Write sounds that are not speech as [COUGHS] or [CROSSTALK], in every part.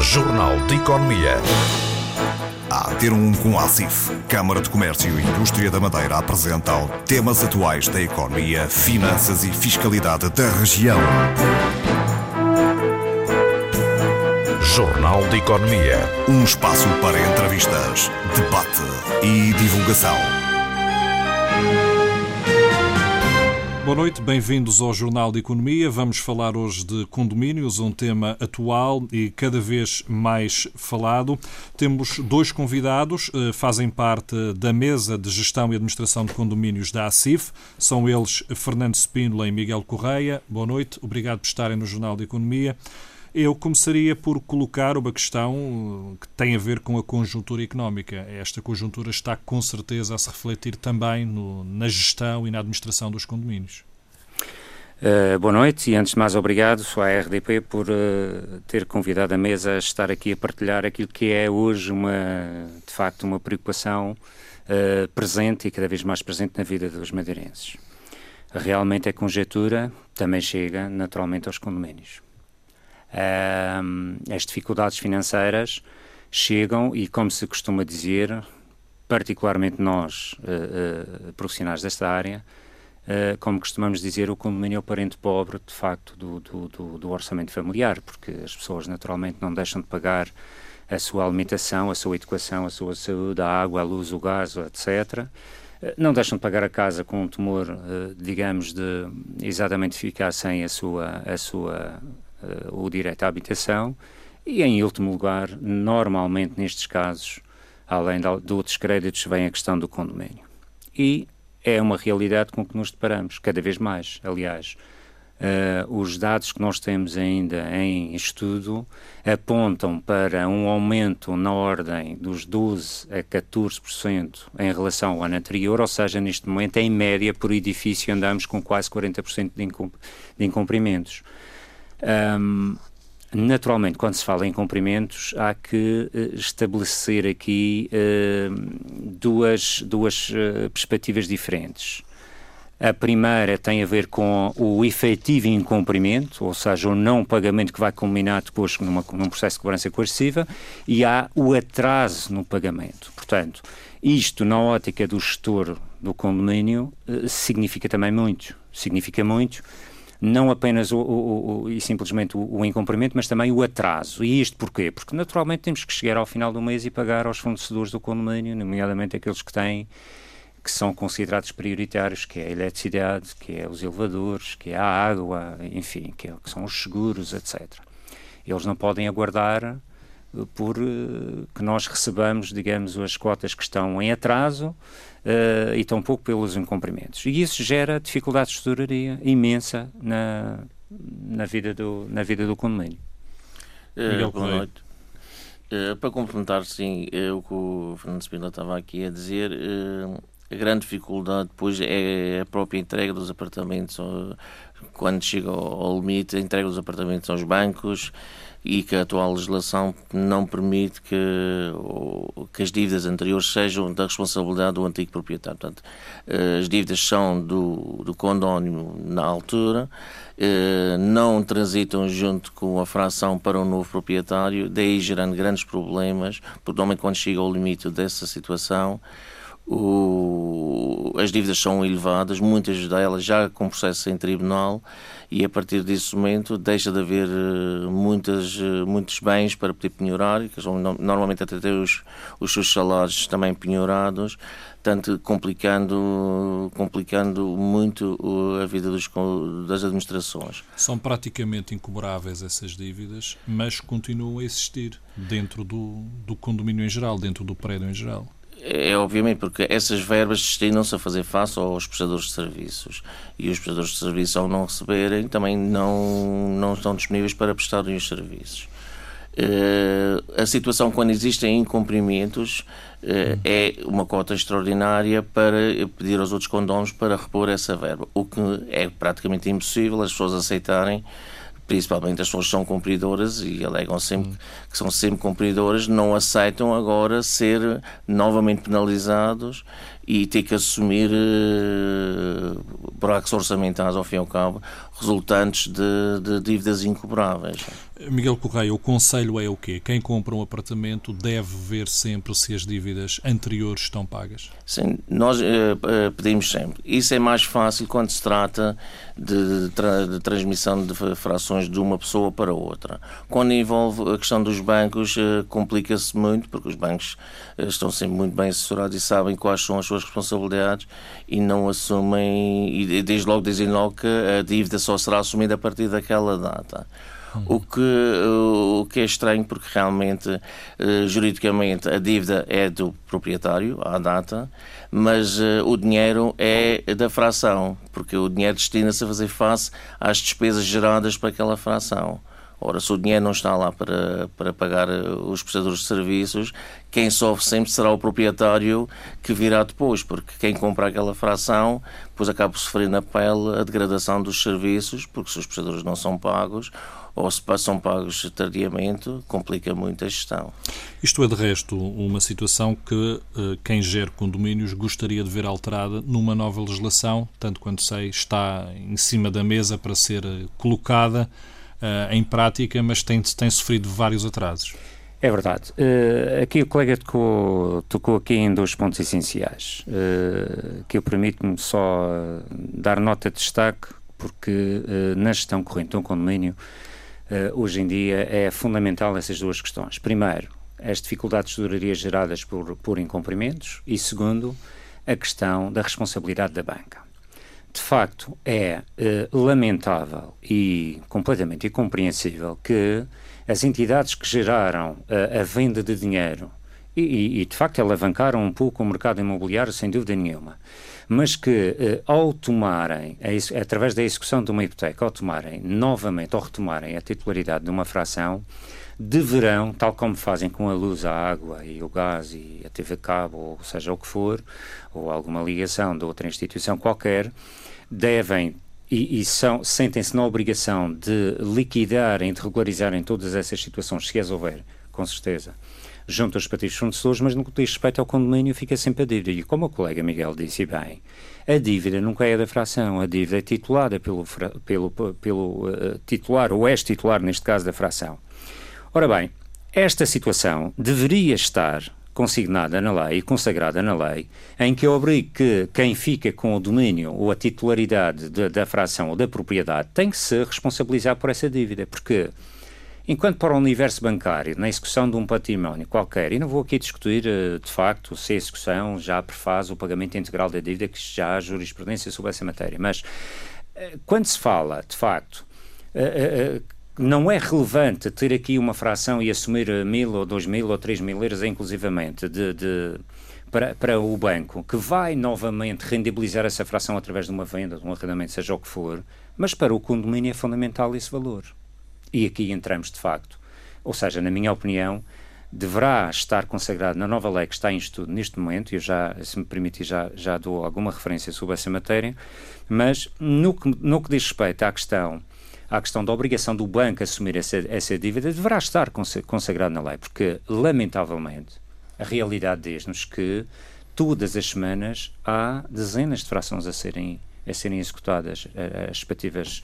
Jornal de Economia. A ter um com a ACIF, Câmara de Comércio e Indústria da Madeira apresentam temas atuais da economia, finanças e fiscalidade da região. Jornal de Economia. Um espaço para entrevistas, debate e divulgação. Boa noite, bem-vindos ao Jornal de Economia. Vamos falar hoje de condomínios, um tema atual e cada vez mais falado. Temos dois convidados, eh, fazem parte da mesa de gestão e administração de condomínios da ACIF. São eles Fernando Spínola e Miguel Correia. Boa noite, obrigado por estarem no Jornal de Economia. Eu começaria por colocar uma questão que tem a ver com a conjuntura económica. Esta conjuntura está com certeza a se refletir também no, na gestão e na administração dos condomínios. Uh, boa noite e antes de mais obrigado à RDP por uh, ter convidado a mesa a estar aqui a partilhar aquilo que é hoje uma, de facto, uma preocupação uh, presente e cada vez mais presente na vida dos madeirenses. Realmente a conjetura também chega naturalmente aos condomínios as dificuldades financeiras chegam e, como se costuma dizer, particularmente nós, uh, profissionais desta área, uh, como costumamos dizer, o condomínio é o parente pobre, de facto, do, do, do, do, orçamento familiar, porque as pessoas naturalmente não deixam de pagar a sua alimentação, a sua educação, a sua saúde, a água, a luz, o gás, etc. Não deixam de pagar a casa com um temor, digamos, de exatamente ficar sem a sua, a sua o direito à habitação e, em último lugar, normalmente nestes casos, além de, de outros créditos, vem a questão do condomínio. E é uma realidade com que nos deparamos, cada vez mais, aliás. Uh, os dados que nós temos ainda em estudo apontam para um aumento na ordem dos 12% a 14% em relação ao ano anterior, ou seja, neste momento, em média, por edifício, andamos com quase 40% de, de incumprimentos. Um, naturalmente, quando se fala em cumprimentos, há que uh, estabelecer aqui uh, duas, duas uh, perspectivas diferentes. A primeira tem a ver com o efetivo incumprimento, ou seja, o não pagamento que vai culminar depois numa, num processo de cobrança coerciva, e há o atraso no pagamento. Portanto, isto, na ótica do gestor do condomínio, significa também muito. Significa muito não apenas o, o, o e simplesmente o, o, incumprimento, mas também o atraso. E isto porquê? Porque naturalmente temos que chegar ao final do mês e pagar aos fornecedores do condomínio, nomeadamente aqueles que têm que são considerados prioritários, que é a eletricidade, que é os elevadores, que é a água, enfim, que, é, que são os seguros, etc. Eles não podem aguardar por uh, que nós recebamos, digamos, as cotas que estão em atraso uh, e tampouco pelos incumprimentos. E isso gera dificuldades de tesouraria imensa na, na, vida do, na vida do condomínio. Uh, boa noite. Uh, para complementar, sim, uh, o que o Fernando Spina estava aqui a dizer, a grande dificuldade depois é a própria entrega dos apartamentos, quando chega ao limite, a entrega dos apartamentos aos bancos, e que a atual legislação não permite que, que as dívidas anteriores sejam da responsabilidade do antigo proprietário. Portanto, eh, as dívidas são do, do condónimo na altura, eh, não transitam junto com a fração para o novo proprietário, daí gerando grandes problemas, porque normalmente quando chega ao limite dessa situação, o, as dívidas são elevadas, muitas delas já com processo em tribunal, e a partir desse momento deixa de haver eh, muitas, eh, muitos bens para poder penhorar, que são normalmente até ter os, os seus salários também penhorados, tanto complicando, complicando muito a vida dos, das administrações. São praticamente incobráveis essas dívidas, mas continuam a existir dentro do, do condomínio em geral, dentro do prédio em geral. É obviamente porque essas verbas destinam-se a fazer face aos prestadores de serviços e os prestadores de serviços, ao não receberem, também não, não estão disponíveis para prestarem os serviços. Uh, a situação quando existem incumprimentos uh, é uma cota extraordinária para pedir aos outros condóminos para repor essa verba, o que é praticamente impossível as pessoas aceitarem principalmente as pessoas que são cumpridoras e alegam sempre que são sempre cumpridoras, não aceitam agora ser novamente penalizados e ter que assumir uh, buracos orçamentais, ao fim e ao cabo, resultantes de, de dívidas incobráveis. Miguel Correia, o conselho é o quê? Quem compra um apartamento deve ver sempre se as dívidas anteriores estão pagas? Sim, nós uh, pedimos sempre. Isso é mais fácil quando se trata de, de, de, transmissão de frações de uma pessoa para outra. Quando envolve a questão dos bancos, uh, complica-se muito, porque os bancos estão sempre muito bem assessorados e sabem quais são as suas responsabilidades e não assumem, e desde logo dizem logo que a dívida só será assumida a partir daquela data. O que, o que é estranho, porque realmente, eh, juridicamente, a dívida é do proprietário, à data, mas uh, o dinheiro é da fração, porque o dinheiro destina-se a fazer face às despesas geradas para aquela fração. Ora, se o dinheiro não está lá para, para pagar eh, os prestadores de serviços, quem sofre sempre será o proprietário que virá depois, porque quem compra aquela fração depois acaba por sofrer na pele a degradação dos serviços, porque se os prestadores não são pagos ou se são pagos tardiamente, complica muito a gestão. Isto é, de resto, uma situação que eh, quem gera condomínios gostaria de ver alterada numa nova legislação, tanto quanto sei, está em cima da mesa para ser eh, colocada em prática, mas tem, tem sofrido vários atrasos. É verdade. Uh, aqui o colega tocou, tocou aqui em dois pontos essenciais, uh, que eu permito-me só dar nota de destaque, porque uh, na gestão corrente de um condomínio, hoje em dia é fundamental essas duas questões. Primeiro, as dificuldades de tesouraria geradas por, por incumprimentos e, segundo, a questão da responsabilidade da banca de facto, é eh, lamentável e completamente incompreensível que as entidades que geraram a venda de dinheiro e, e, de facto, alavancaram um pouco o mercado imobiliário, sem dúvida nenhuma, mas que, eh, ao tomarem, a, através da execução de uma hipoteca, ao tomarem novamente, ou retomarem a titularidade de uma fração, deverão, tal como fazem com a luz, a água e o gás e a TV cabo, ou seja o que for, ou alguma ligação de outra instituição qualquer, devem e, e sentem-se na obrigação de liquidarem, de regularizarem todas essas situações, se as houver, com certeza, junto aos respectivos fornecedores, mas no que diz respeito ao condomínio fica sempre a dívida. E como o colega Miguel disse bem, a dívida nunca é da fração, a dívida é titulada pelo, pelo, pelo uh, titular, ou ex-titular, neste caso, da fração. Ora bem, esta situação deveria estar consignada na lei e consagrada na lei, em que obriga que quem fica com o domínio ou a titularidade de, da fração ou da propriedade tem que se responsabilizar por essa dívida, porque enquanto para o universo bancário, na execução de um património qualquer, e não vou aqui discutir eh, de facto se a execução já prefaz o pagamento integral da dívida, que já há jurisprudência sobre essa matéria, mas eh, quando se fala de facto eh, não é relevante ter aqui uma fração e assumir mil ou dois mil ou três mil euros, inclusivamente, de, de, para, para o banco, que vai novamente rendibilizar essa fração através de uma venda, de um arrendamento, seja o que for, mas para o condomínio é fundamental esse valor. E aqui entramos de facto. Ou seja, na minha opinião, deverá estar consagrado na nova lei que está em estudo neste momento, e eu já, se me permitir, já, já dou alguma referência sobre essa matéria, mas no que, no que diz respeito à questão à questão da obrigação do banco assumir essa, essa dívida deverá estar consagrado na lei, porque, lamentavelmente, a realidade diz-nos que todas as semanas há dezenas de frações a serem, a serem executadas, as respectivas,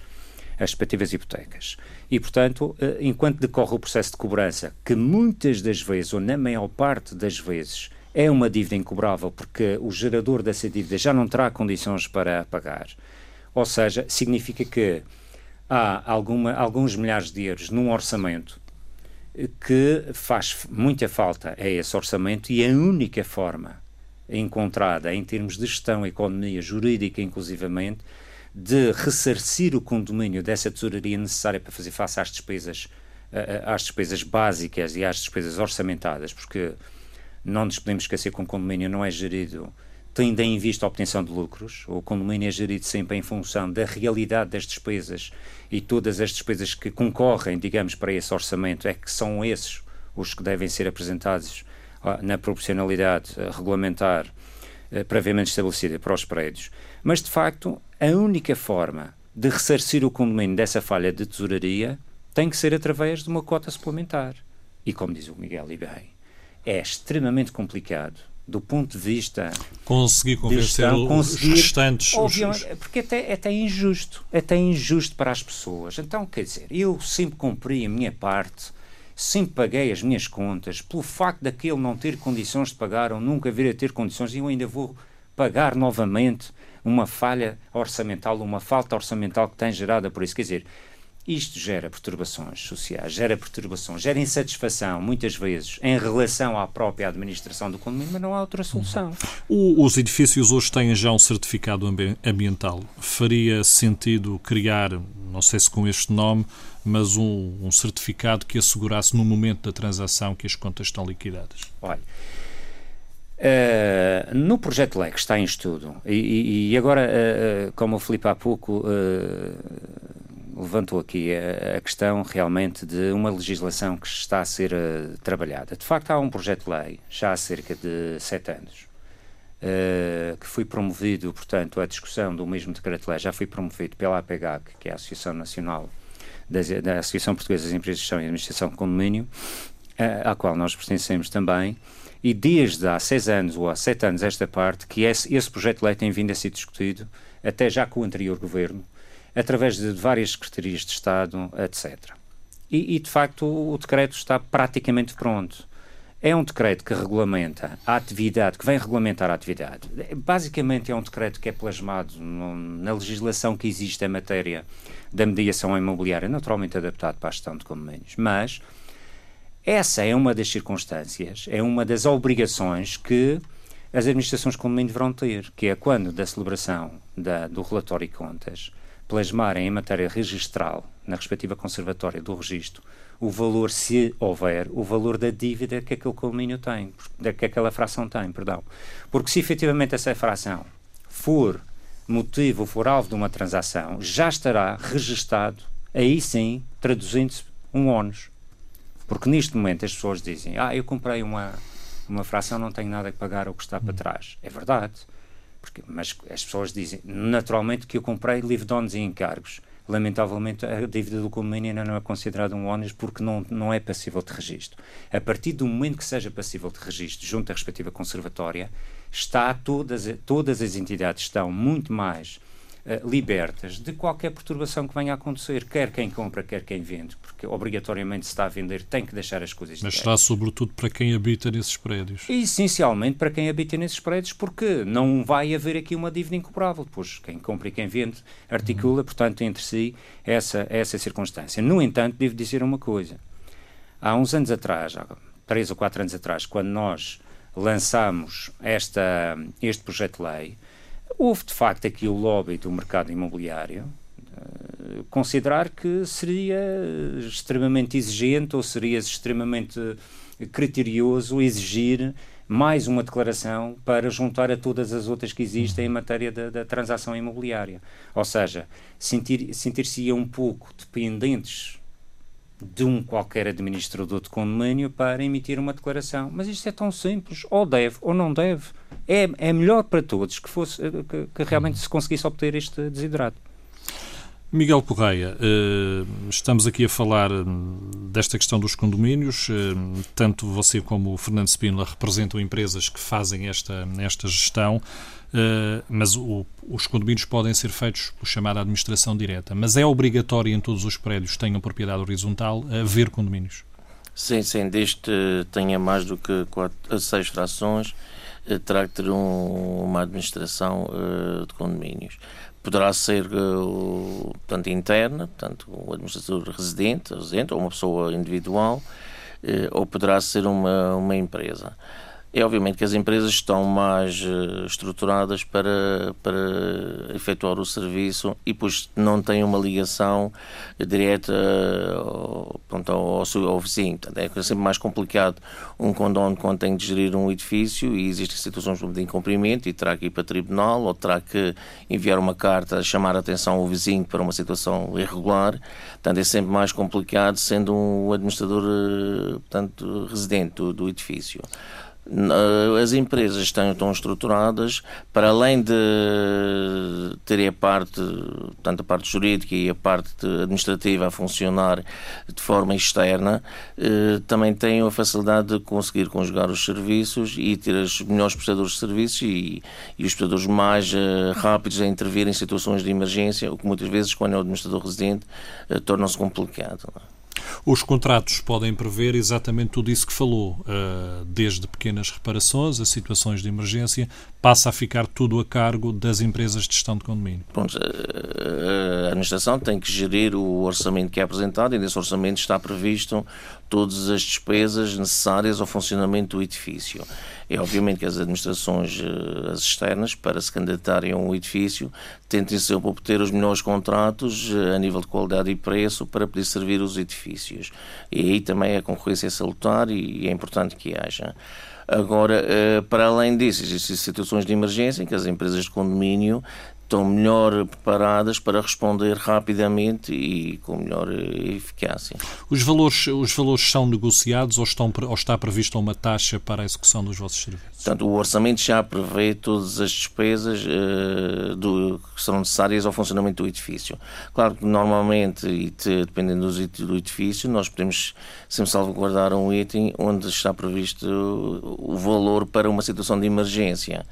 as respectivas hipotecas. E, portanto, eh, enquanto decorre o processo de cobrança, que muitas das vezes, ou na maior parte das vezes, é uma dívida incobrável, porque o gerador dessa dívida já não terá condições para pagar. Ou seja, significa que há alguma, alguns milhares de euros num orçamento que faz muita falta a esse orçamento e a única forma encontrada em termos de gestão, economia, jurídica inclusivamente, de ressarcir o condomínio dessa tesouraria necessária para fazer face às despesas, às despesas básicas e às despesas orçamentadas, porque não nos podemos esquecer que um condomínio não é gerido tendo em vista a obtenção de lucros. O condomínio é gerido sempre em função da realidade das despesas e todas as despesas que concorrem, digamos, para esse orçamento, é que são esses os que devem ser apresentados ah, na proporcionalidade ah, regulamentar ah, previamente estabelecida para os prédios. Mas, de facto, a única forma de ressarcir o condomínio dessa falha de tesouraria tem que ser através de uma cota suplementar. E, como diz o Miguel e bem, é extremamente complicado do ponto de vista conseguir convencer gestão, conseguir, os restantes obviamente, os... porque até, até injusto é até injusto para as pessoas. Então quer dizer eu sempre cumpri a minha parte sempre paguei as minhas contas pelo facto daquele não ter condições de pagar ou nunca vir a ter condições e eu ainda vou pagar novamente uma falha orçamental uma falta orçamental que tem gerada por isso. Quer dizer isto gera perturbações sociais, gera perturbações, gera insatisfação, muitas vezes, em relação à própria administração do condomínio, mas não há outra solução. O, os edifícios hoje têm já um certificado ambiental. Faria sentido criar, não sei se com este nome, mas um, um certificado que assegurasse no momento da transação que as contas estão liquidadas? Olha. Uh, no projeto que está em estudo, e, e agora, uh, uh, como o Filipe há pouco levantou aqui a, a, questão realmente de uma legislação que está a ser uh, trabalhada. De facto, há um projeto de lei, já há cerca de sete anos, uh, que foi promovido, portanto, a discussão do mesmo decreto-lei já foi promovido pela APGAC, que é a Associação Nacional das, da Associação Portuguesa das Empresas de Gestão e Administração de Condomínio, uh, à qual nós pertencemos também, e desde há seis anos ou há sete anos esta parte, que esse, esse projeto de lei tem vindo a ser discutido, até já com o anterior governo, através de várias secretarias de Estado, etc. E, e, de facto, o decreto está praticamente pronto. É um decreto que regulamenta a atividade, que vem regulamentar a atividade. Basicamente, é um decreto que é plasmado no, na legislação que existe em matéria da mediação imobiliária, naturalmente adaptado para a gestão de condomínios. Mas essa é uma das circunstâncias, é uma das obrigações que as administrações de condomínio deverão ter, que é quando da celebração da, do relatório de contas, plasmarem em matéria registral, na respectiva conservatória do registro, o valor, se houver, o valor da dívida que aquele condomínio tem, que aquela fração tem, perdão. Porque se efetivamente essa fração for motivo, for alvo de uma transação, já estará registado, aí sim, traduzindo-se um ónus. Porque neste momento as pessoas dizem, ah, eu comprei uma, uma fração, não tenho nada a pagar o que está para trás. É verdade porque, mas as pessoas dizem, naturalmente, que eu comprei livre de donos e encargos. Lamentavelmente, a dívida do condomínio ainda não é considerada um ónus porque não, não é passível de registro. A partir do momento que seja passível de registro junto à respectiva conservatória, está todas, todas as entidades estão muito mais uh, libertas de qualquer perturbação que venha a acontecer, quer quem compra, quer quem vende, porque obrigatoriamente se está a vender tem que deixar as coisas Mas será sobretudo para quem habita nesses prédios? Essencialmente para quem habita nesses prédios, porque não vai haver aqui uma dívida incomparável, pois quem compra e quem vende articula, portanto, entre si essa, essa circunstância. No entanto, devo dizer uma coisa. Há uns anos atrás, há três ou quatro anos atrás, quando nós lançámos esta, este projeto de lei, Houve, de facto, aqui o lobby do mercado imobiliário uh, considerar que seria extremamente exigente ou seria extremamente criterioso exigir mais uma declaração para juntar a todas as outras que existem em matéria da, da transação imobiliária. Ou seja, sentir-se-ia sentir um pouco dependentes de um qualquer administrador de condomínio para emitir uma declaração. Mas isto é tão simples, ou deve ou não deve. É, é melhor para todos que, fosse, que, que realmente se conseguisse obter este desidrato. Miguel Correia, eh, estamos aqui a falar hum, desta questão dos condomínios. Eh, tanto você como o Fernando Spínola representam empresas que fazem esta, esta gestão. Uh, mas o, os condomínios podem ser feitos por chamada administração direta. Mas é obrigatório em todos os prédios que tenham propriedade horizontal haver condomínios? Sim, sim, desde que tenha mais do que quatro, seis frações, terá que ter um, uma administração de condomínios. Poderá ser portanto, interna, portanto, um administrador residente, residente ou uma pessoa individual, ou poderá ser uma, uma empresa. É obviamente que as empresas estão mais uh, estruturadas para, para efetuar o serviço e pois não têm uma ligação direta pronto, ao, ao, ao, vizinho. Portanto, é sempre mais complicado um condomínio quando tem de gerir um edifício e existem situações de incumprimento e terá que ir para tribunal ou terá que enviar uma carta a chamar a atenção ao vizinho para uma situação irregular. Portanto, é sempre mais complicado sendo um administrador uh, portanto, residente do, do edifício. As empresas estão, estão estruturadas para além de terem a parte, tanto a parte jurídica e a parte administrativa a funcionar de forma externa, eh, também têm a facilidade de conseguir conjugar os serviços e ter os melhores prestadores de serviços e, e os prestadores mais eh, rápidos a intervir em situações de emergência, o que muitas vezes, quando é o administrador residente, eh, torna-se complicado. Os contratos podem prever exatamente tudo isso que falou, eh, desde pequenas reparações a situações de emergência, passa a ficar tudo a cargo das empresas de gestão de condomínio. Pronto, a administração tem que gerir o orçamento que é apresentado e nesse orçamento está previsto todas as despesas necessárias ao funcionamento do edifício. É obviamente que as administrações eh, as externas, para se candidatarem a um edifício, tentem sempre obter os melhores contratos eh, a nível de qualidade e preço para poder servir os edifícios. E aí também a concorrência é salutar e é importante que haja. Agora, eh, para além disso, existem situações de emergência em que as empresas de condomínio estão melhor preparadas para responder rapidamente e com melhor eficácia. Os valores, os valores são negociados ou, estão, ou está prevista uma taxa para a execução dos vossos serviços? Portanto, o orçamento já prevê todas as despesas uh, do, que são necessárias ao funcionamento do edifício. Claro que normalmente, e te, dependendo do, do edifício, nós podemos sempre salvaguardar um item onde está previsto o valor para uma situação de emergência.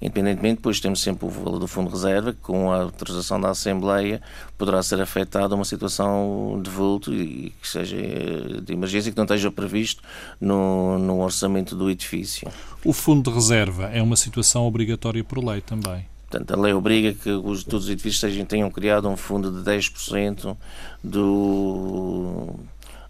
Independentemente, depois temos sempre o valor do fundo de reserva, que com a autorização da Assembleia poderá ser afetada uma situação de vulto e que seja de emergência que não esteja previsto no, no orçamento do edifício. O fundo de reserva é uma situação obrigatória por lei também. Portanto, a lei obriga que os, todos os edifícios tenham criado um fundo de 10% do,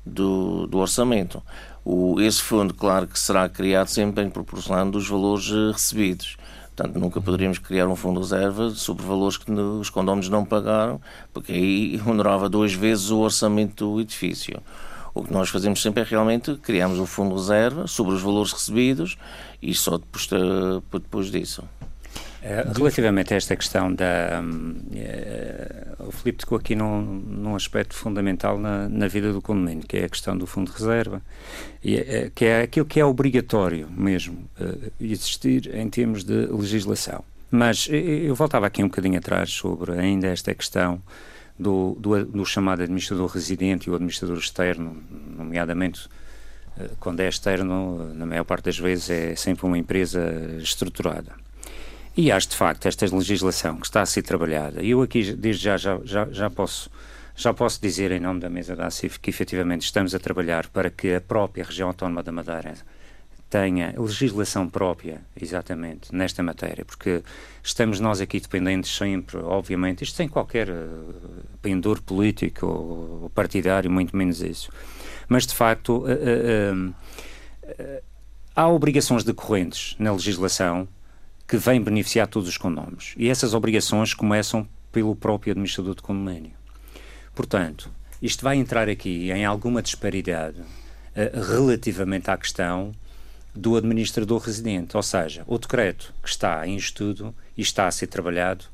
do, do orçamento. O, esse fundo, claro que será criado sempre em proporção dos valores eh, recebidos. Portanto, nunca poderíamos criar um fundo de reserva sobre valores que os condóminos não pagaram, porque aí [LAUGHS] honorava duas vezes o orçamento do edifício. O que nós fazemos sempre é realmente criamos um fundo de reserva sobre os valores recebidos e só depois, depois disso. Eh, relativamente a esta questão da. Uh, o Filipe tocou aqui num, num aspecto fundamental na, na, vida do condomínio, que é a questão do fundo de reserva, e, uh, que é aquilo que é obrigatório mesmo uh, existir em termos de legislação. Mas eu voltava aqui um bocadinho atrás sobre ainda esta questão do, do, do chamado administrador residente e o administrador externo, nomeadamente quando é externo, na maior parte das vezes é sempre uma empresa estruturada. E acho, de facto, esta legislação que está a ser trabalhada, e eu aqui, desde já, já, já, já posso já posso dizer, em nome da mesa da ACIF, que efetivamente estamos a trabalhar para que a própria região autónoma da Madeira tenha legislação própria, exatamente, nesta matéria, porque estamos nós aqui dependentes sempre, obviamente, isto sem qualquer uh, pendor político ou, partidário, muito menos isso. Mas, de facto, uh, uh, há obrigações decorrentes na legislação que vem beneficiar todos os condóminos. E essas obrigações começam pelo próprio administrador de condomínio. Portanto, isto vai entrar aqui em alguma disparidade uh, relativamente à questão do administrador residente, ou seja, o decreto que está em estudo e está a ser trabalhado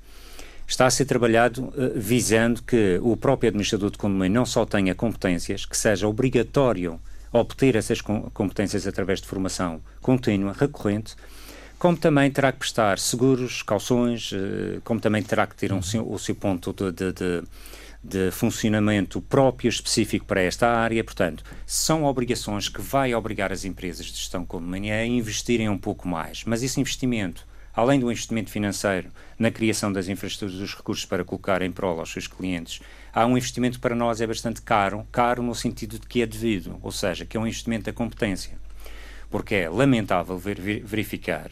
está a ser trabalhado uh, visando que o próprio administrador de condomínio não só tenha competências, que seja obrigatório obter essas competências através de formação contínua, recorrente, como também terá que prestar seguros, calções, eh, como também terá que ter um, o seu ponto de, de, de, de, funcionamento próprio, específico para esta área. Portanto, são obrigações que vai obrigar as empresas de gestão condomínio a investirem um pouco mais. Mas esse investimento, além do investimento financeiro na criação das infraestruturas dos recursos para colocar em prol aos seus clientes, há um investimento para nós é bastante caro, caro no sentido de que é devido, ou seja, que é um investimento da competência. Porque é lamentável ver, verificar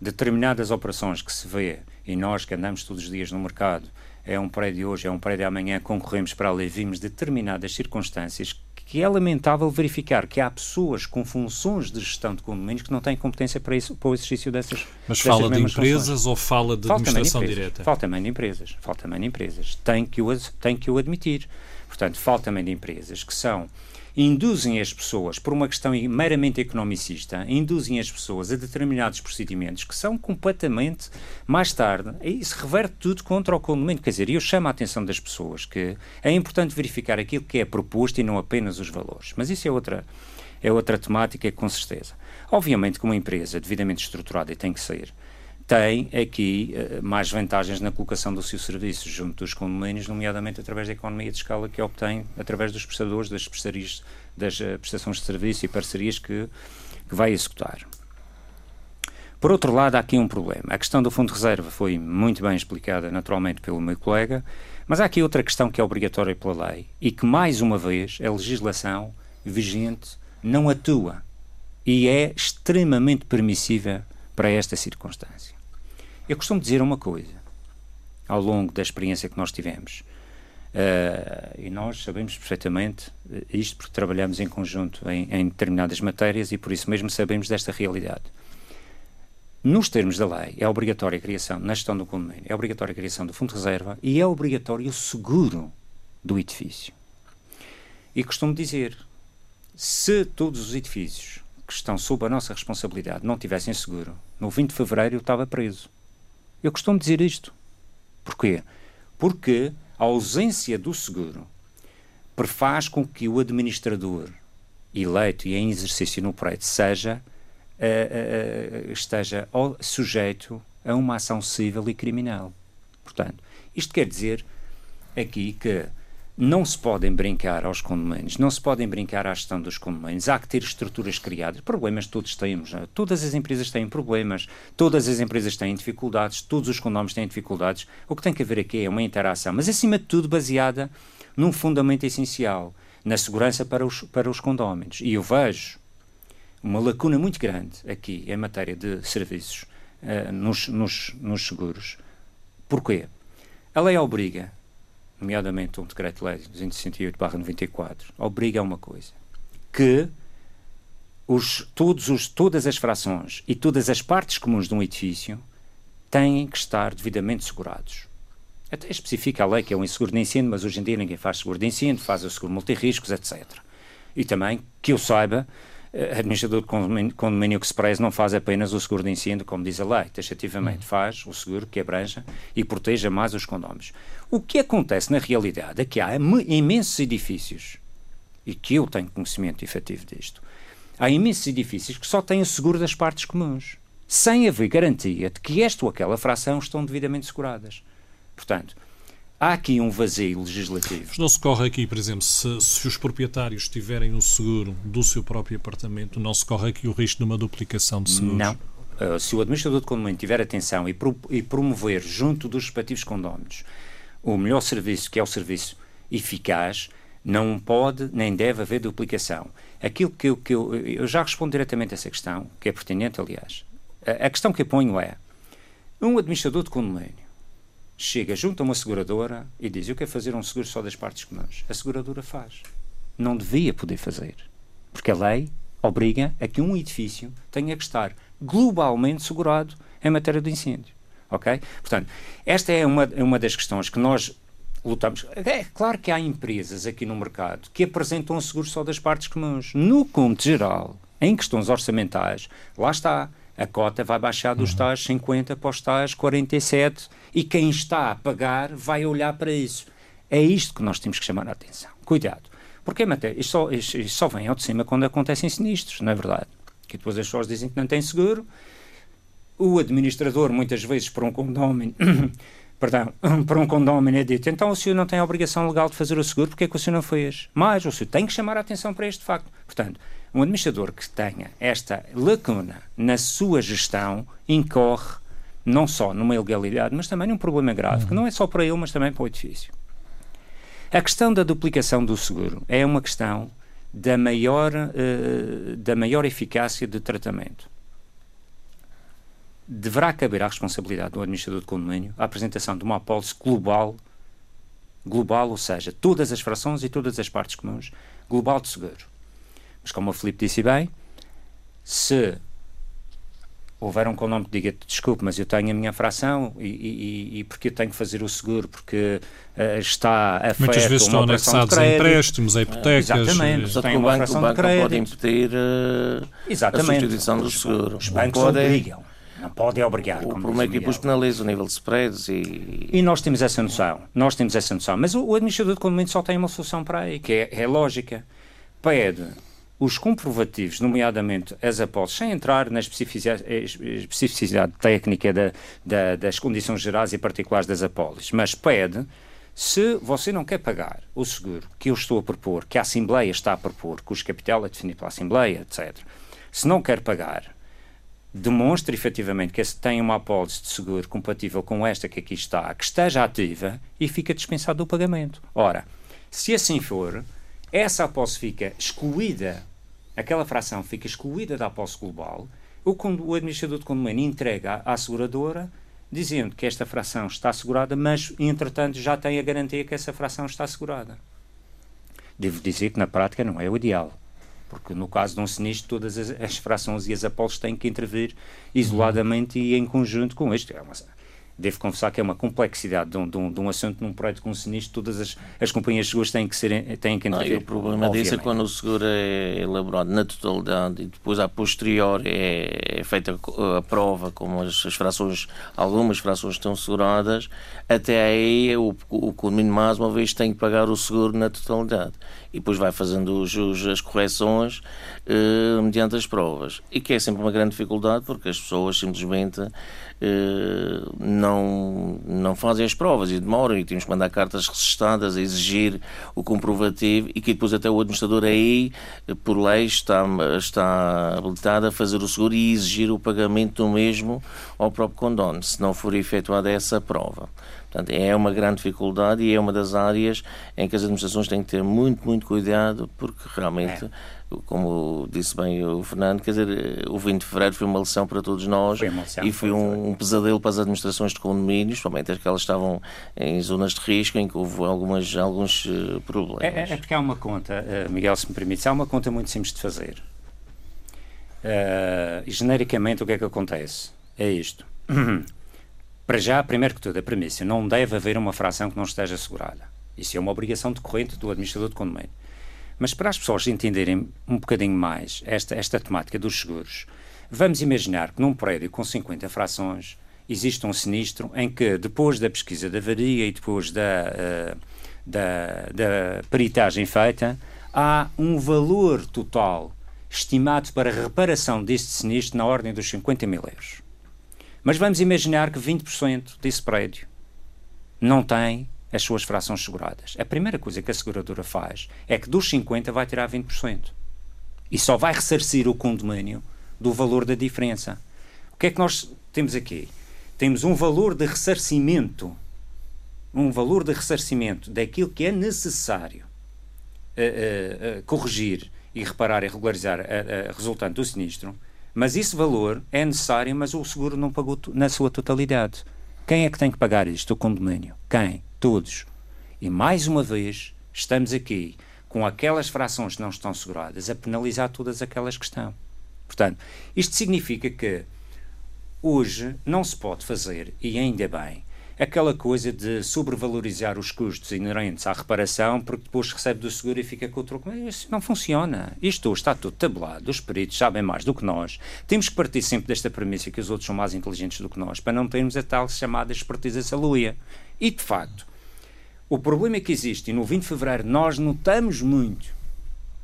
determinadas operações que se vê, e nós que andamos todos os dias no mercado, é um prédio hoje, é um prédio amanhã, concorremos para ali, vimos determinadas circunstâncias que é lamentável verificar que há pessoas com funções de gestão de condomínios que não têm competência para, isso, para o exercício dessas Mas fala de empresas funções. ou fala de fala administração de direta? Fala também de empresas. Fala também de empresas. Tem que o, tem que o admitir. Portanto, falo também de empresas que são induzem as pessoas, por uma questão meramente economicista, induzem as pessoas a determinados procedimentos que são completamente, mais tarde, e isso reverte tudo contra o condomínio. Quer dizer, eu chamo a atenção das pessoas que é importante verificar aquilo que é proposto e não apenas os valores. Mas isso é outra, é outra temática, com certeza. Obviamente que uma empresa devidamente estruturada, tem que ser, tem aqui uh, mais vantagens na colocação do seu serviço junto dos condomínios, nomeadamente através da economia de escala que obtém através dos prestadores, das prestarias, das uh, prestações de serviço e parcerias que, que vai executar. Por outro lado, há aqui um problema. A questão do fundo de reserva foi muito bem explicada, naturalmente, pelo meu colega, mas há aqui outra questão que é obrigatória pela lei e que, mais uma vez, a legislação vigente não atua e é extremamente permissiva para esta circunstância. Eu costumo dizer uma coisa, ao longo da experiência que nós tivemos, uh, e nós sabemos perfeitamente isto porque trabalhamos em conjunto em, em determinadas matérias e por isso mesmo sabemos desta realidade. Nos termos da lei, é obrigatória a criação, na gestão do condomínio, é obrigatória a criação do fundo de reserva e é obrigatório o seguro do edifício. E costumo dizer, se todos os edifícios que estão sob a nossa responsabilidade não tivessem seguro, no 20 de fevereiro eu estava preso. Eu costumo dizer isto. Porquê? Porque a ausência do seguro prefaz com que o administrador eleito e em exercício no prédio seja uh, uh, esteja sujeito a uma ação civil e criminal. Portanto, isto quer dizer aqui que não se podem brincar aos condomínios, não se podem brincar à gestão dos condomínios. Há que ter estruturas criadas. Problemas todos temos. Né? Todas as empresas têm problemas, todas as empresas têm dificuldades, todos os condomínios têm dificuldades. O que tem que haver aqui é uma interação, mas acima de tudo baseada num fundamento essencial, na segurança para os, para os condóminos. E eu vejo uma lacuna muito grande aqui em matéria de serviços uh, nos, nos, nos seguros. Porquê? A lei obriga nomeadamente um decreto-lei 268-94, obriga a uma coisa, que os, todos os, todas as frações e todas as partes comuns de um edifício têm que estar devidamente segurados. Até especifica a lei que é um seguro de incêndio, mas hoje em dia ninguém faz seguro de incêndio, faz o seguro multirriscos, etc. E também, que eu saiba, administrador de condomínio, que se preze não faz apenas o seguro de incêndio, como diz a lei, taxativamente, hum. faz o seguro que abranja e proteja mais os condóminos. O que acontece na realidade é que há imensos edifícios, e que eu tenho conhecimento efetivo disto, há imensos edifícios que só têm o seguro das partes comuns, sem haver garantia de que esta ou aquela fração estão devidamente seguradas. Portanto, há aqui um vazio legislativo. Mas não se corre aqui, por exemplo, se, se, os proprietários tiverem um seguro do seu próprio apartamento, não se corre aqui o risco de uma duplicação de seguros? Não. Uh, se o administrador de condomínio tiver atenção e, pro, e promover junto dos respectivos condóminos o melhor serviço, que é o serviço eficaz, não pode nem deve haver duplicação. Aquilo que eu, que eu, eu já respondo diretamente a essa questão, que é pertinente, aliás. A, a questão que eu ponho é: um administrador de condomínio chega junto a uma seguradora e diz: Eu quero fazer um seguro só das partes comuns. A seguradora faz. Não devia poder fazer. Porque a lei obriga a que um edifício tenha que estar globalmente segurado em matéria de incêndio. Ok? Portanto, esta é uma, é uma das questões que nós lutamos. É claro que há empresas aqui no mercado que apresentam um seguro só das partes comuns. No conto geral, em questões orçamentais, lá está a cota vai baixar dos uhum. tais 50 para os tais 47 e quem está a pagar vai olhar para isso. É isto que nós temos que chamar a atenção. Cuidado. Porque isto só, isto só vem ao de cima quando acontecem sinistros, não é verdade? Que depois as pessoas dizem que não têm seguro. O administrador, muitas vezes, para um condomínio, [COUGHS] perdão, [COUGHS] para um condomínio é dito, então o senhor não tem a obrigação legal de fazer o seguro, porque é que o senhor não fez? Mas o senhor tem que chamar a atenção para este facto. Portanto, um administrador que tenha esta lacuna na sua gestão incorre não só numa ilegalidade, mas também num problema grave, uhum. que não é só para ele, mas também para o edifício. A questão da duplicação do seguro é uma questão da maior, uh, da maior eficácia de tratamento. Deverá caber à responsabilidade do administrador de condomínio a apresentação de uma apólice global, global, ou seja, todas as frações e todas as partes comuns, global de seguro. Mas como o Filipe disse bem, se houver um condomínio que diga desculpe, mas eu tenho a minha fração e, e, e porque eu tenho que fazer o seguro, porque uh, está a Muitas vezes estão anexados a empréstimos, a hipotecas. Exatamente. Portanto, tem o banco, o banco não pode impedir uh, a substituição do seguro. Os bancos pode... obrigam. Não podem obrigar. O problema é que depois penaliza o nível de spreads e... E nós temos essa noção. Nós temos essa noção. Mas o, o administrador de condomínio só tem uma solução para aí, que é, é lógica. Pede os comprovativos, nomeadamente as apólices, sem entrar na especificidade, técnica da, da, das condições gerais e particulares das apólices, mas pede, se você não quer pagar o seguro que eu estou a propor, que a Assembleia está a propor, cujo capital é definido pela Assembleia, etc., se não quer pagar, demonstre efetivamente que tem uma apólice de seguro compatível com esta que aqui está, que esteja ativa e fica dispensado do pagamento. Ora, se assim for, essa apólice fica excluída, aquela fração fica excluída da apólice global, o, o administrador de condomínio entrega à, seguradora dizendo que esta fração está assegurada, mas, entretanto, já tem a garantia que essa fração está assegurada. Devo dizer que, na prática, não é o ideal. Porque, no caso de um sinistro, todas as, as frações e as apólices têm que intervir isoladamente e em conjunto com isto. É uma, devo confessar que é uma complexidade de um, de um, de um assunto num projeto com sinistro, todas as, as companhias de seguros têm que, ser, têm que intervir. O problema disso é quando o seguro é elaborado na totalidade e depois, a posterior, é, é feita a prova, como as, as, frações, algumas frações estão seguradas, até aí o, o condomínio, mais uma vez, tem que pagar o seguro na totalidade. E depois vai fazendo os, os, as correções uh, mediante as provas. E que é sempre uma grande dificuldade, porque as pessoas simplesmente eh, não, não fazem as provas e demoram e temos que mandar cartas registradas a exigir o comprovativo e que depois até o administrador aí, por lei, está, está habilitado a fazer o seguro e exigir o pagamento do mesmo ao próprio condono, se não for efetuada essa prova. Portanto, é uma grande dificuldade e é uma das áreas em que as administrações têm que ter muito, muito cuidado, porque realmente é como disse bem o Fernando, quer dizer, o 20 de fevereiro foi uma lição para todos nós foi e foi um, um, pesadelo para as administrações de condomínios, somente as que elas estavam em zonas de risco em que houve algumas, alguns uh, problemas. É, é, é, porque há uma conta, uh, Miguel, se me permite, há uma conta muito simples de fazer. Uh, genericamente o que é que acontece? É isto. [CLEARS THROAT] para já, primeiro que tudo, a premissa, não deve haver uma fração que não esteja assegurada. Isso é uma obrigação decorrente do administrador de condomínio. Mas para as pessoas entenderem um bocadinho mais esta, esta temática dos seguros, vamos imaginar que num prédio com 50 frações existe um sinistro em que, depois da pesquisa da avaria e depois da, uh, da, da peritagem feita, há um valor total estimado para reparação deste sinistro na ordem dos 50 mil euros. Mas vamos imaginar que 20% desse prédio não tem as suas frações seguradas. A primeira coisa que a seguradora faz é que dos 50 vai tirar 20%. E só vai ressarcir o condomínio do valor da diferença. O que é que nós temos aqui? Temos um valor de ressarcimento, um valor de ressarcimento daquilo que é necessário uh, uh, uh, corrigir e reparar e regularizar resultante do sinistro, mas esse valor é necessário, mas o seguro não pagou na sua totalidade. Quem é que tem que pagar isto? O condomínio. Quem? todos. E mais uma vez, estamos aqui com aquelas frações que não estão seguradas a penalizar todas aquelas que estão. Portanto, isto significa que hoje não se pode fazer, e ainda bem, aquela coisa de sobrevalorizar os custos inerentes à reparação, porque depois recebe do seguro e fica com o troco. Mas isso não funciona. Isto está tudo tabulado. Os peritos sabem mais do que nós. Temos que partir sempre desta premissa que os outros são mais inteligentes do que nós, para não termos a tal chamada expertise saluia. E, de facto, o problema que existe, e no 20 de fevereiro nós notamos muito,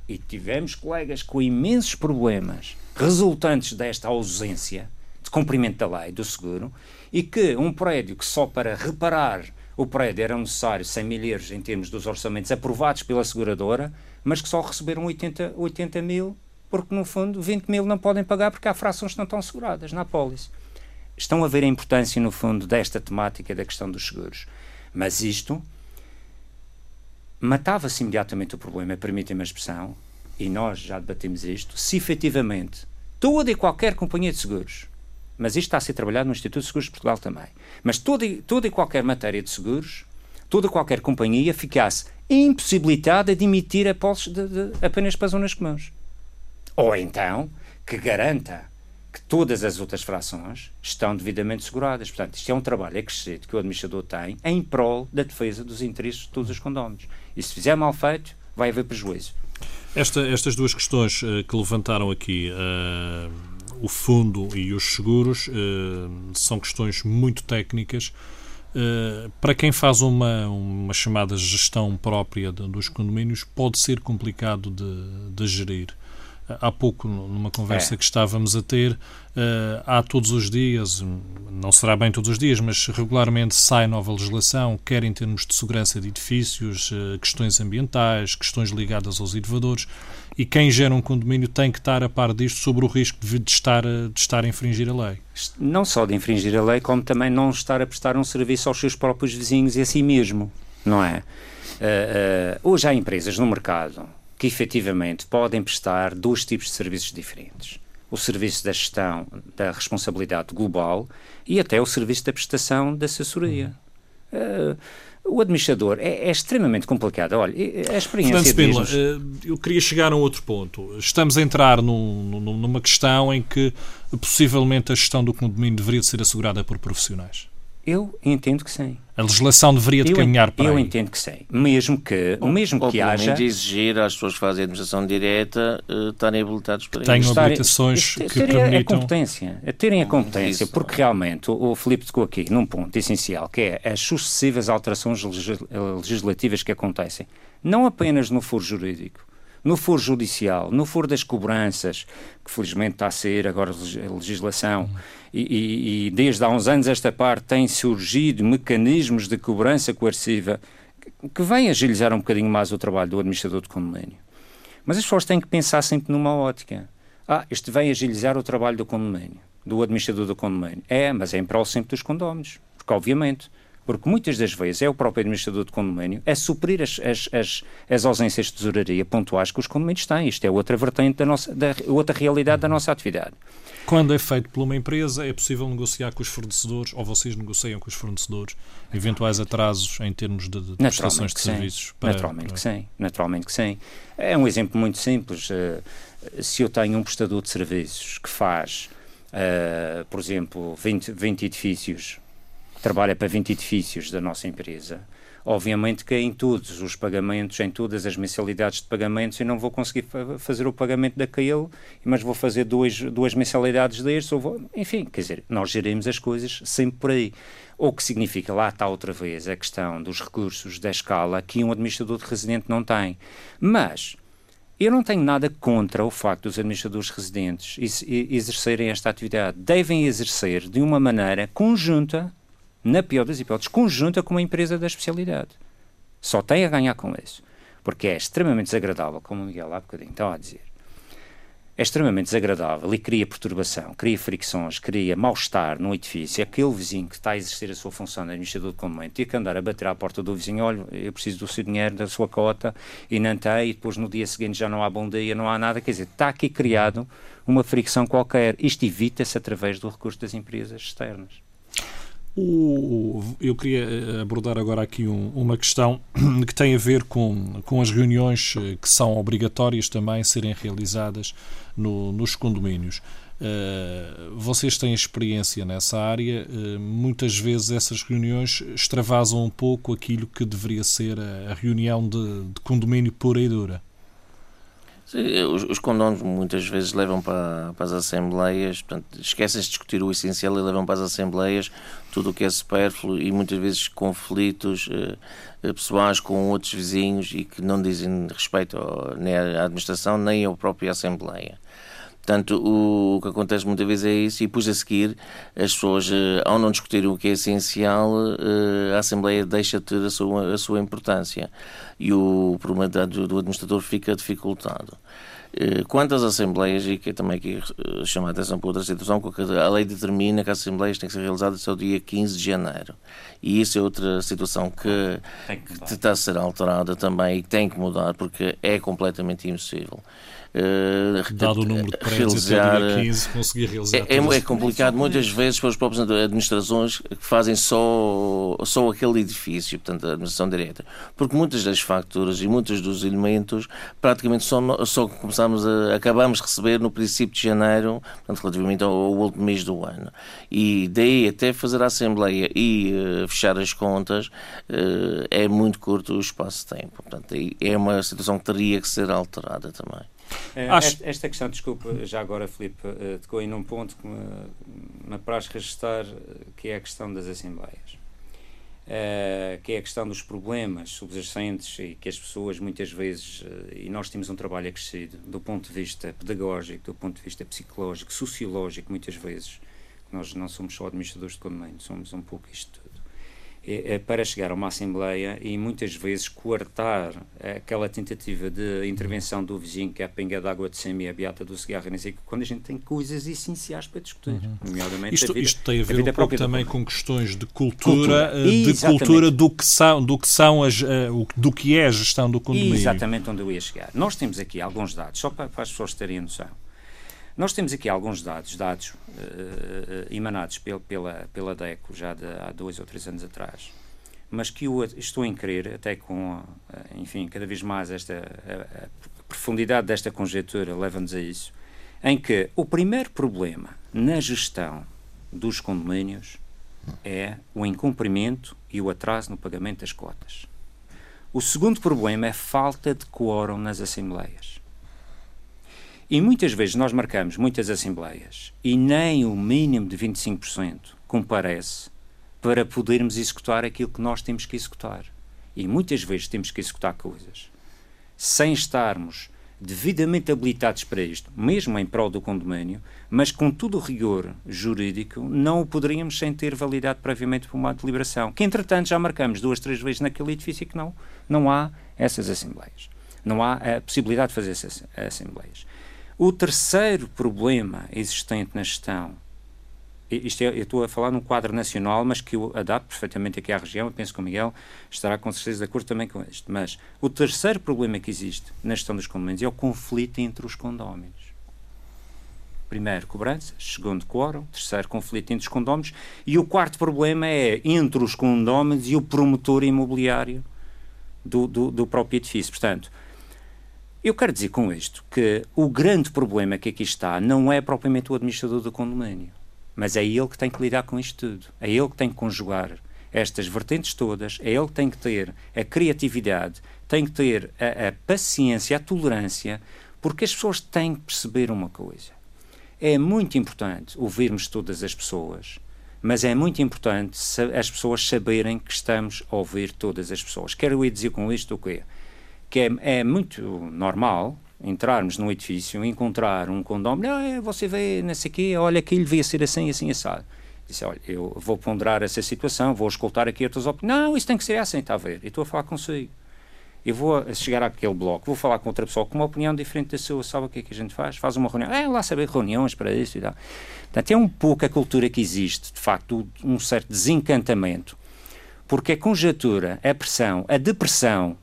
e tivemos colegas com imensos problemas resultantes desta ausência de cumprimento da lei, do seguro, e que um prédio que só para reparar o prédio eram necessários 100 mil euros em termos dos orçamentos aprovados pela seguradora, mas que só receberam 80, 80 mil, porque no fundo 20 mil não podem pagar porque há frações que não estão seguradas na apólice. Estão a ver a importância, no fundo, desta temática da questão dos seguros. Mas isto matava-se imediatamente o problema, permitem-me a expressão, e nós já debatemos isto, se efetivamente toda e qualquer companhia de seguros, mas isto está a ser trabalhado no Instituto de Seguros de Portugal também, mas toda e, toda e qualquer matéria de seguros, toda e qualquer companhia ficasse impossibilitada de emitir apólices de, de, apenas para zonas comuns. Ou então que garanta que todas as outras frações estão devidamente seguradas. Portanto, isto é um trabalho acrescido que o administrador tem em prol da defesa dos interesses de todos os condóminos. E se fizer mal feito, vai haver prejuízo. Esta, estas duas questões uh, que levantaram aqui, uh, o fundo e os seguros, uh, são questões muito técnicas. para quem faz uma, uma chamada gestão própria de, dos condomínios, pode ser complicado de, de gerir há pouco, numa conversa é. que estávamos a ter, uh, há todos os dias, não será bem todos os dias, mas regularmente sai nova legislação, quer em termos de segurança de edifícios, uh, questões ambientais, questões ligadas aos elevadores, e quem gera um condomínio tem que estar a par disto sobre o risco de, de, estar, a, de estar a infringir a lei. Não só de infringir a lei, como também não estar a prestar um serviço aos seus próprios vizinhos e a si mesmo, não é? Uh, hoje há empresas no mercado que efetivamente podem prestar dois tipos de serviços diferentes. O serviço da gestão da responsabilidade global e até o serviço da prestação da assessoria. Uh, o administrador é, é, extremamente complicado. Olha, a experiência. Fernando Spindler, uh, eu queria chegar a um outro ponto. Estamos a entrar num, numa questão em que possivelmente a gestão do condomínio deveria ser assegurada por profissionais. Eu entendo que sim. A legislação deveria de caminhar para Eu aí. entendo que sim. Mesmo que, Ou, mesmo que haja... exigir às pessoas que fazem a administração direta uh, estarem habilitados para Tenham isso. Tenham habilitações que terem permitam... a competência. Terem a competência, isso, porque realmente o, o Filipe tocou aqui num ponto essencial, que é as sucessivas alterações legislativas que acontecem. Não apenas no foro jurídico, no foro judicial, no foro das cobranças, que felizmente está a ser agora legislação, e, e, e desde há uns anos esta parte tem surgido mecanismos de cobrança coerciva que vêm agilizar um bocadinho mais o trabalho do administrador de condomínio. Mas as pessoas têm que pensar sempre numa ótica. Ah, isto vem agilizar o trabalho do condomínio, do administrador do condomínio. É, mas é em prol sempre dos condóminos, porque obviamente porque muitas das vezes é o próprio administrador de condomínio a suprir as, as, as, as ausências de tesouraria pontuais que os condomínios têm. Isto é outra vertente da nossa, da, outra realidade da nossa atividade. Quando é feito por uma empresa, é possível negociar com os fornecedores, ou vocês negociam com os fornecedores, eventuais atrasos em termos de, de prestações de serviços? Para, Naturalmente para... que sim. Naturalmente que sim. É um exemplo muito simples. Eh, se eu tenho um prestador de serviços que faz, uh, por exemplo, 20, 20 edifícios trabalha para 20 edifícios da nossa empresa. Obviamente que em todos os pagamentos, em todas as mensalidades de pagamentos, eu não vou conseguir fazer o pagamento daquele, mas vou fazer duas, duas mensalidades destes, ou vou, enfim, quer dizer, nós geremos as coisas sempre por aí. O que significa, lá está outra vez, a questão dos recursos da escala que um administrador de residente não tem. Mas eu não tenho nada contra o facto dos administradores residentes exercerem esta atividade. Devem exercer de uma maneira conjunta na pior das hipóteses, conjunta com uma empresa da especialidade. Só tem a ganhar com isso. Porque é extremamente desagradável, como o Miguel há bocadinho estava a dizer. É extremamente desagradável e cria perturbação, cria fricções, cria mal-estar no edifício. Aquele vizinho que está a exercer a sua função de administrador de condomínio tem que andar a bater à porta do vizinho: olha, eu preciso do seu dinheiro, da sua cota, e não tem, e depois no dia seguinte já não há bom dia, não há nada. Quer dizer, está aqui criado uma fricção qualquer. Isto evita-se através do recurso das empresas externas. O, eu queria eh, abordar agora aqui um, uma questão [CLEARS THROAT] que tem a ver com, com as reuniões eh, que são obrigatórias também serem realizadas no, nos condomínios. Uh, vocês têm experiência nessa área, uh, muitas vezes essas reuniões extravasam um pouco aquilo que deveria ser a, a reunião de, de condomínio pura e dura. Os, os condomos muitas vezes levam para, para as assembleias, portanto, esquecem de discutir o essencial e levam para as assembleias tudo o que é supérfluo e muitas vezes conflitos eh, eh pessoais com outros vizinhos e que não dizem respeito ao, nem à administração nem à própria assembleia. Portanto, o, o, que acontece muitas vezes é isso, e depois a seguir, as pessoas, eh, ao não discutir o que é essencial, a Assembleia deixa de ter a sua, a sua importância e o problema do, do administrador fica dificultado. Eh, quanto às Assembleias, e que também aqui chama a atenção para outra situação, a lei determina que as Assembleias têm que ser realizadas até o dia 15 de janeiro. E isso é outra situação que, que está a ser alterada também e tem que mudar, porque é completamente impossível. Uh, Dado o número de prédios realizar, até dia 15, conseguir realizar. É, é, é complicado muitas vezes para as próprias administrações que fazem só, só aquele edifício, portanto, a administração direta. Porque muitas das facturas e muitos dos elementos praticamente só, só começamos a, acabamos de receber no princípio de janeiro, portanto, relativamente ao, ao último mês do ano. E daí até fazer a Assembleia e uh, fechar as contas uh, é muito curto o espaço de tempo. Portanto, é uma situação que teria que ser alterada também. Acho... Esta questão, desculpa, já agora, Filipe, tocou aí num ponto que me, me apraz registrar, que é a questão das Assembleias. Uh, que é a questão dos problemas subjacentes e que as pessoas muitas vezes, uh, e nós temos um trabalho acrescido do ponto de vista pedagógico, do ponto de vista psicológico, sociológico, muitas vezes, nós não somos só administradores de condomínio, somos um pouco isto. É, é para chegar a uma Assembleia e muitas vezes coartar aquela tentativa de intervenção do vizinho que é a pinga d'água de semi, a beata do cigarro, nem sei, quando a gente tem coisas essenciais para discutir. Uhum. Nomeadamente isto, vida, isto tem a ver a um pouco também com questões de cultura, cultura. de Exatamente. cultura do que são, do que, são as, uh, do que é a gestão do condomínio. Exatamente onde eu ia chegar. Nós temos aqui alguns dados, só para, para as pessoas terem noção. Nós temos aqui alguns dados, dados uh, emanados pel, pela, pela DECO já de, há dois ou três anos atrás, mas que eu estou em crer, até com, uh, enfim, cada vez mais esta a, a profundidade desta conjectura leva-nos a isso, em que o primeiro problema na gestão dos condomínios é o incumprimento e o atraso no pagamento das cotas. O segundo problema é a falta de quórum nas assembleias. E muitas vezes nós marcamos muitas assembleias e nem o mínimo de 25% comparece para podermos executar aquilo que nós temos que executar. E muitas vezes temos que executar coisas sem estarmos devidamente habilitados para isto, mesmo em prol do condomínio, mas com todo o rigor jurídico, não o poderíamos sem ter validade previamente por uma deliberação, que entretanto já marcamos duas, três vezes naquele edifício que não, não há essas assembleias. Não há a possibilidade de fazer essas assembleias. O terceiro problema existente na gestão, isto é, eu estou a falar num quadro nacional, mas que eu adapto perfeitamente aqui à região, eu penso que o Miguel estará com certeza de acordo também com isto, mas o terceiro problema que existe na gestão dos condomínios é o conflito entre os condóminos. Primeiro, cobrança. Segundo, quórum. Terceiro, conflito entre os condóminos. E o quarto problema é entre os condóminos e o promotor imobiliário do, do, do próprio edifício. Portanto, eu quero dizer com isto que o grande problema que aqui está não é propriamente o administrador do condomínio, mas é ele que tem que lidar com isto tudo. É ele que tem que conjugar estas vertentes todas, é ele que tem que ter a criatividade, tem que ter a, a paciência, a tolerância, porque as pessoas têm que perceber uma coisa. É muito importante ouvirmos todas as pessoas, mas é muito importante as pessoas saberem que estamos a ouvir todas as pessoas. Quero dizer com isto o quê? Que é, é muito normal entrarmos num edifício, encontrar um condomínio, ah, você vê, não sei o quê, olha, aquilo devia ser assim, assim, assado. Disse, olha, eu vou ponderar essa situação, vou escutar aqui outras opiniões. Não, isso tem que ser assim, está a ver? E estou a falar consigo. Eu vou chegar àquele bloco, vou falar com outra pessoa com uma opinião diferente da sua, sabe o que é que a gente faz? Faz uma reunião, é lá saber reuniões para isso e tal. Portanto, é um pouco a cultura que existe, de facto, um certo desencantamento, porque a conjetura, a pressão, a depressão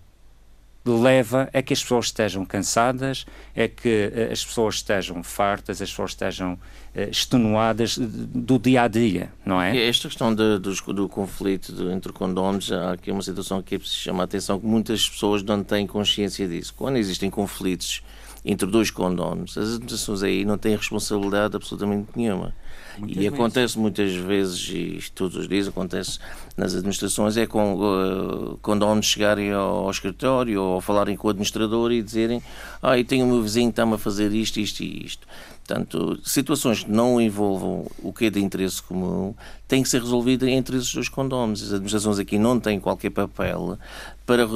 leva a que as pessoas estejam cansadas, a que uh, as pessoas estejam fartas, as pessoas estejam uh, extenuadas do dia a dia, não é? Esta questão de, do, do, conflito de, entre condomínios, há aqui uma situação que é chamar a atenção que muitas pessoas não têm consciência disso. Quando existem conflitos entre dois condomínios, as administrações aí não têm responsabilidade absolutamente nenhuma. Muitas e vezes. acontece muitas vezes, e todos os dias acontece nas administrações, é com uh, chegarem ao, ao, escritório ou falarem com o administrador e dizerem ah, eu tenho o meu vizinho que está-me a fazer isto, isto e isto. Portanto, situações que não envolvam o que é de interesse comum têm que ser resolvidas entre esses dois condóminos. As administrações aqui não têm qualquer papel para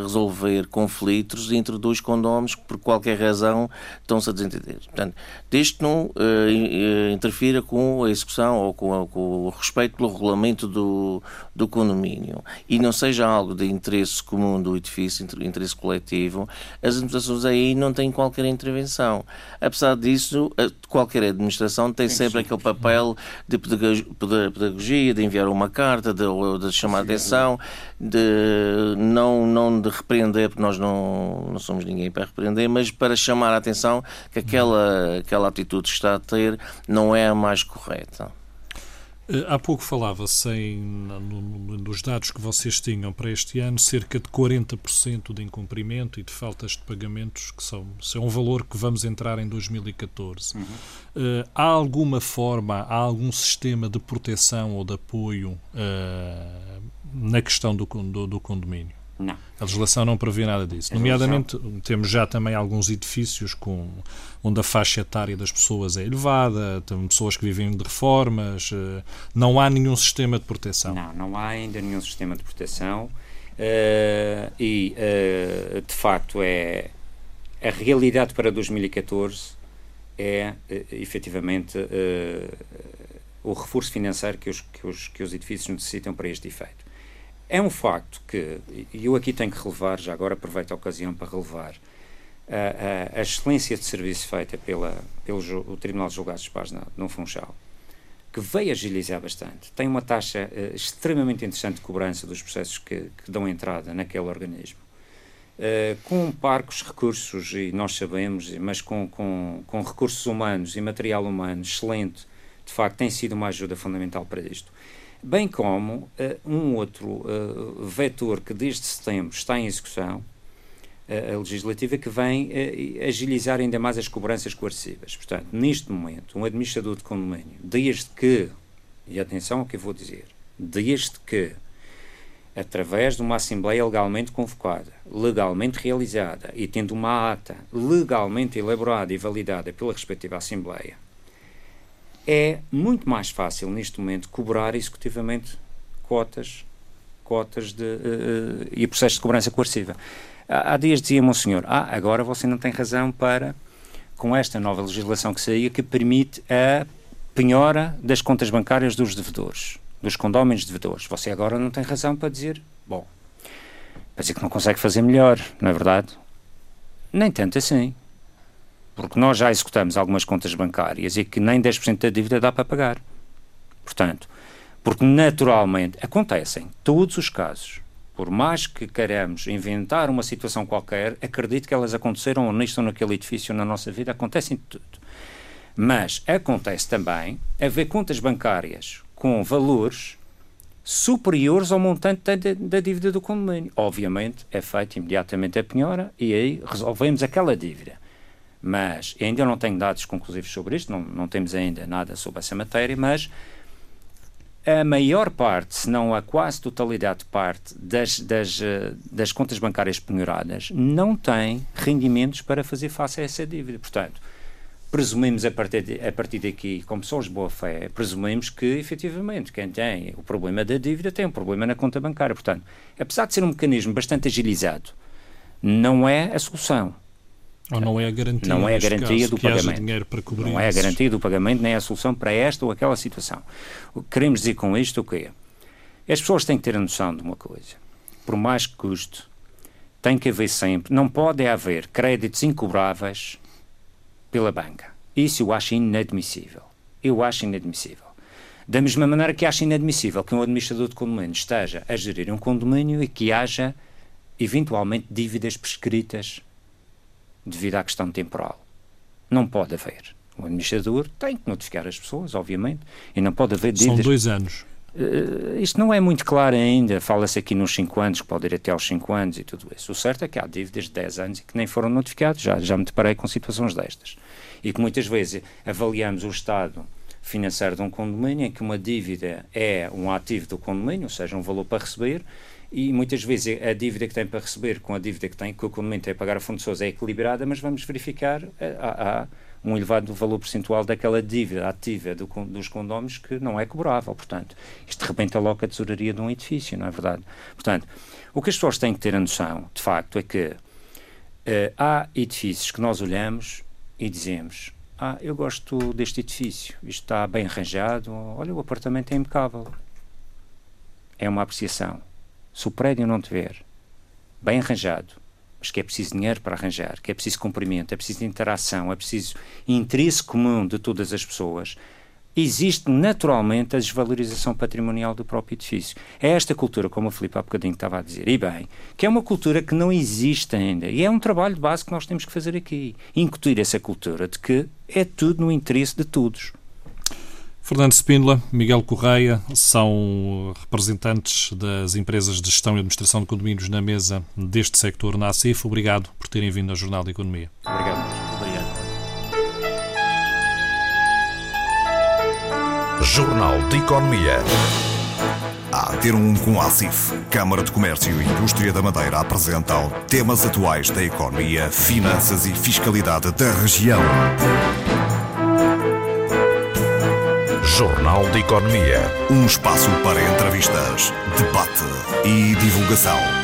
resolver conflitos entre dois condóminos que, por qualquer razão, estão-se a desentender. Portanto, desde que não uh, interfira com a execução ou com, a, com, o respeito pelo regulamento do, do condomínio e não seja algo de interesse comum do edifício, interesse coletivo, as administrações aí não têm qualquer intervenção. Apesar disso, qualquer administração tem sempre aquele papel de pedagogia, de enviar uma carta, de, de chamar a atenção, de não, não de repreender, porque nós não, não somos ninguém para repreender, mas para chamar a atenção que aquela, aquela atitude que está a ter não é a mais correta. Eh, há pouco falava-se nos dados que vocês tinham para este ano, cerca de 40% de incumprimento e de faltas de pagamentos, que são, são um valor que vamos entrar em 2014. Uhum. Uh, há alguma forma, há algum sistema de proteção ou de apoio uh, na questão do, do, do condomínio? Não. A legislação não prevê nada disso. Nomeadamente, temos já também alguns edifícios com, onde a faixa etária das pessoas é elevada, tem pessoas que vivem de reformas, eh, não há nenhum sistema de proteção. Não, não há ainda nenhum sistema de proteção uh, e, uh, de facto, é a realidade para 2014 é, uh, efetivamente, o reforço financeiro que os, que, os, que os edifícios necessitam para este efeito. É um facto que, e eu aqui tenho que relevar, já agora aproveito a ocasião para relevar, a, a, a excelência de serviço feita pela, pelo o Tribunal de Julgados de Paz no Funchal, que veio agilizar bastante, tem uma taxa uh, extremamente interessante de cobrança dos processos que, que dão entrada naquele organismo. Uh, com parcos recursos, e nós sabemos, mas com, com, com recursos humanos e material humano excelente, de facto tem sido uma ajuda fundamental para isto bem como uh, um outro uh, vetor que desde setembro está em execução, uh, a legislativa, que vem agilizar ainda mais as cobranças coercivas. Portanto, neste momento, um administrador de condomínio, desde que, e atenção ao que eu vou dizer, desde que, através de uma Assembleia legalmente convocada, legalmente realizada e tendo uma ata legalmente elaborada e validada pela respectiva Assembleia, é muito mais fácil neste momento cobrar executivamente cotas, cotas de, uh, e processos de cobrança coerciva. Há, há dias dizia-me o senhor, ah, agora você não tem razão para, com esta nova legislação que saía, que permite a penhora das contas bancárias dos devedores, dos condóminos devedores. Você agora não tem razão para dizer, bom, para dizer que não consegue fazer melhor, não é verdade? Nem tanto assim porque nós já executamos algumas contas bancárias e que nem 10% da dívida dá para pagar. Portanto, porque naturalmente acontecem todos os casos. Por mais que queremos inventar uma situação qualquer, acredito que elas aconteceram ou nisto ou naquele edifício na nossa vida, acontecem tudo. Mas acontece também haver contas bancárias com valores superiores ao montante da, da, dívida do condomínio. Obviamente, é feita imediatamente a penhora e aí resolvemos aquela dívida mas ainda não tenho dados conclusivos sobre isto, não, não temos ainda nada sobre essa matéria, mas a maior parte, se não a quase totalidade de parte das, das, eh, das contas bancárias penhoradas não tem rendimentos para fazer face a essa dívida. Portanto, presumimos a partir, de, a partir daqui, como pessoas de boa fé, presumimos que efetivamente quem tem o problema da dívida tem um problema na conta bancária. Portanto, apesar de ser um mecanismo bastante agilizado, não é a solução. Ou não é a garantia, não é a garantia do pagamento. dinheiro para cobrir não é a garantia do pagamento, nem é a solução para esta ou aquela situação. O que queremos dizer com isto o quê? As pessoas têm que ter a noção de uma coisa. Por mais que custe, tem que haver sempre, não pode haver créditos incobráveis pela banca. Isso eu acho inadmissível. Eu acho inadmissível. Da mesma maneira que acho inadmissível que um administrador de condomínio esteja a gerir um condomínio e que haja, eventualmente, dívidas prescritas devido à questão temporal. Não pode haver. O administrador tem que notificar as pessoas, obviamente, e não pode haver dívidas. São dois anos. Uh, isto não é muito claro ainda. Fala-se aqui nos 5 anos, que pode ir até aos 5 anos e tudo isso. O certo é que há dívidas de 10 anos e que nem foram notificados. Já, já me deparei com situações destas. E que muitas vezes avaliamos o estado financeiro de um condomínio em que uma dívida é um ativo do condomínio, ou seja, um valor para receber, e muitas vezes a dívida que tem para receber com a dívida que tem, que o tem a pagar a fornecedores é equilibrada, mas vamos verificar eh, há, há um elevado valor percentual daquela dívida ativa do, dos condóminos que não é cobrável. Portanto, isto rebenta logo a tesouraria de um edifício, não é verdade? Portanto, o que as pessoas têm que ter a noção, de facto, é que uh, há edifícios que nós olhamos e dizemos ah, eu gosto deste edifício, isto está bem arranjado, olha, o apartamento é impecável. É uma apreciação. Se o prédio não tiver bem arranjado, mas que é preciso dinheiro para arranjar, que é preciso cumprimento, é preciso interação, é preciso interesse comum de todas as pessoas, existe naturalmente a desvalorização patrimonial do próprio edifício. É esta cultura, como o Filipe há bocadinho estava a dizer, e bem, que é uma cultura que não existe ainda. E é um trabalho de base que nós temos que fazer aqui. Incutir essa cultura de que é tudo no interesse de todos. Fernando Spínola, Miguel Correia são representantes das empresas de gestão e administração de condomínios na mesa deste sector na ACIF. Obrigado por terem vindo ao Jornal de Economia. Obrigado. Obrigado. Jornal de Economia. A ter um com a ACIF, Câmara de Comércio e Indústria da Madeira apresentam temas atuais da economia, finanças e fiscalidade da região. Jornal de Economia. Um espaço para entrevistas, debate e divulgação.